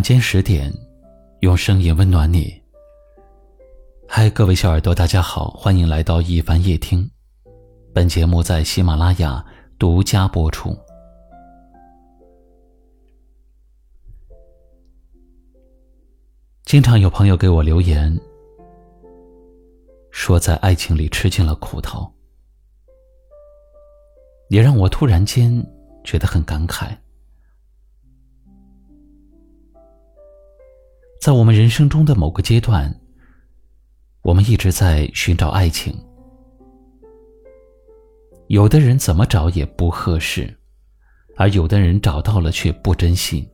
晚间十点，用声音温暖你。嗨，各位小耳朵，大家好，欢迎来到一凡夜听。本节目在喜马拉雅独家播出。经常有朋友给我留言，说在爱情里吃尽了苦头，也让我突然间觉得很感慨。在我们人生中的某个阶段，我们一直在寻找爱情。有的人怎么找也不合适，而有的人找到了却不珍惜，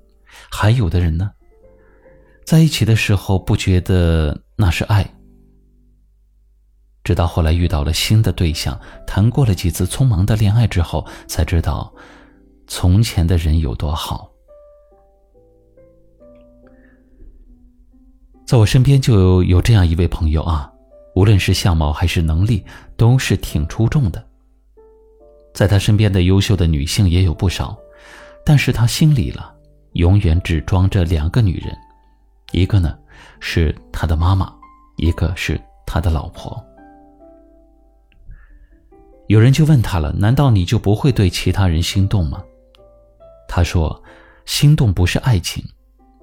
还有的人呢，在一起的时候不觉得那是爱，直到后来遇到了新的对象，谈过了几次匆忙的恋爱之后，才知道从前的人有多好。在我身边就有有这样一位朋友啊，无论是相貌还是能力，都是挺出众的。在他身边的优秀的女性也有不少，但是他心里了，永远只装着两个女人，一个呢是他的妈妈，一个是他的老婆。有人就问他了：“难道你就不会对其他人心动吗？”他说：“心动不是爱情，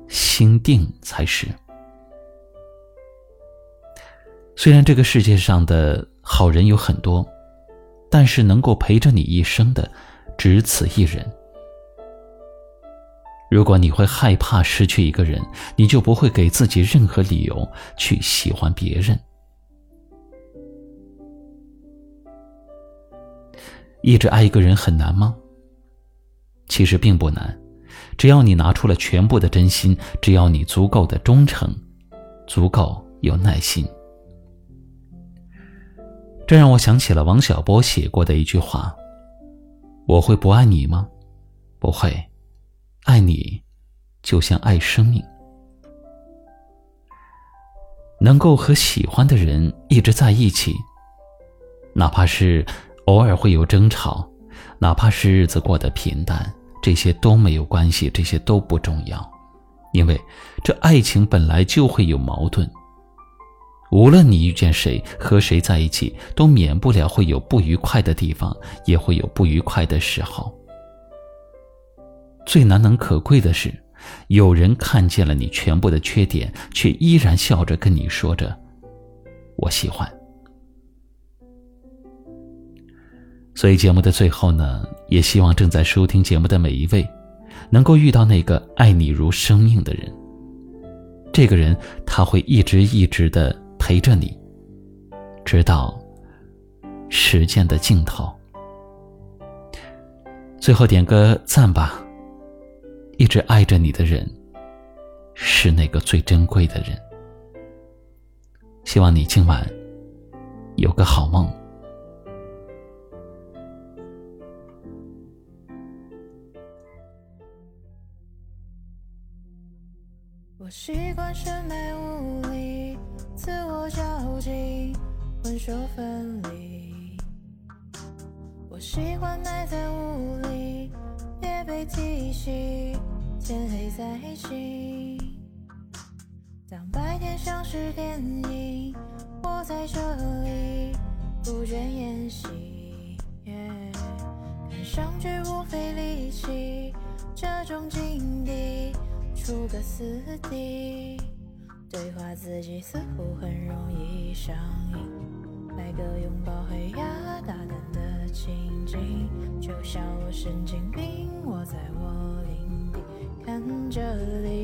心定才是。”虽然这个世界上的好人有很多，但是能够陪着你一生的，只此一人。如果你会害怕失去一个人，你就不会给自己任何理由去喜欢别人。一直爱一个人很难吗？其实并不难，只要你拿出了全部的真心，只要你足够的忠诚，足够有耐心。这让我想起了王小波写过的一句话：“我会不爱你吗？不会，爱你就像爱生命。能够和喜欢的人一直在一起，哪怕是偶尔会有争吵，哪怕是日子过得平淡，这些都没有关系，这些都不重要，因为这爱情本来就会有矛盾。”无论你遇见谁，和谁在一起，都免不了会有不愉快的地方，也会有不愉快的时候。最难能可贵的是，有人看见了你全部的缺点，却依然笑着跟你说着“我喜欢”。所以节目的最后呢，也希望正在收听节目的每一位，能够遇到那个爱你如生命的人。这个人他会一直一直的。陪着你，直到时间的尽头。最后点个赞吧。一直爱着你的人，是那个最珍贵的人。希望你今晚有个好梦。我习惯深埋雾里。自我交集，魂兽分离。我喜欢埋在雾里，也被提醒，天黑再醒。当白天像是电影，我在这里不倦演戏。看上去不费力气，这种境地出个死地。对话自己似乎很容易上瘾，来个拥抱黑压大胆的情景，就像我神经病，我在我领地，看着你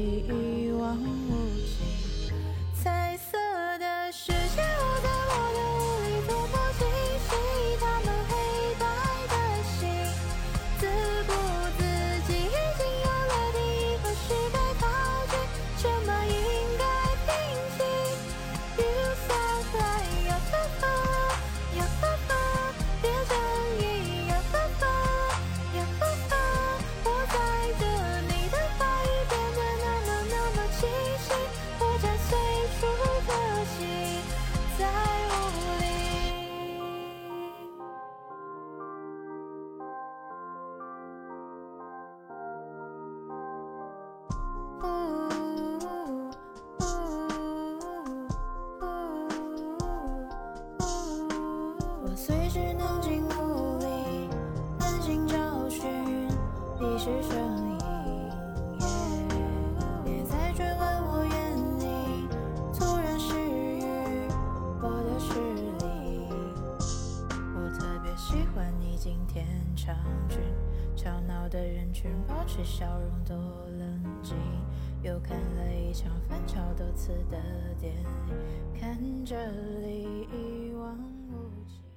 的人群，保持笑容多冷静。又看了一场翻炒多次的电影，看这里一望无际。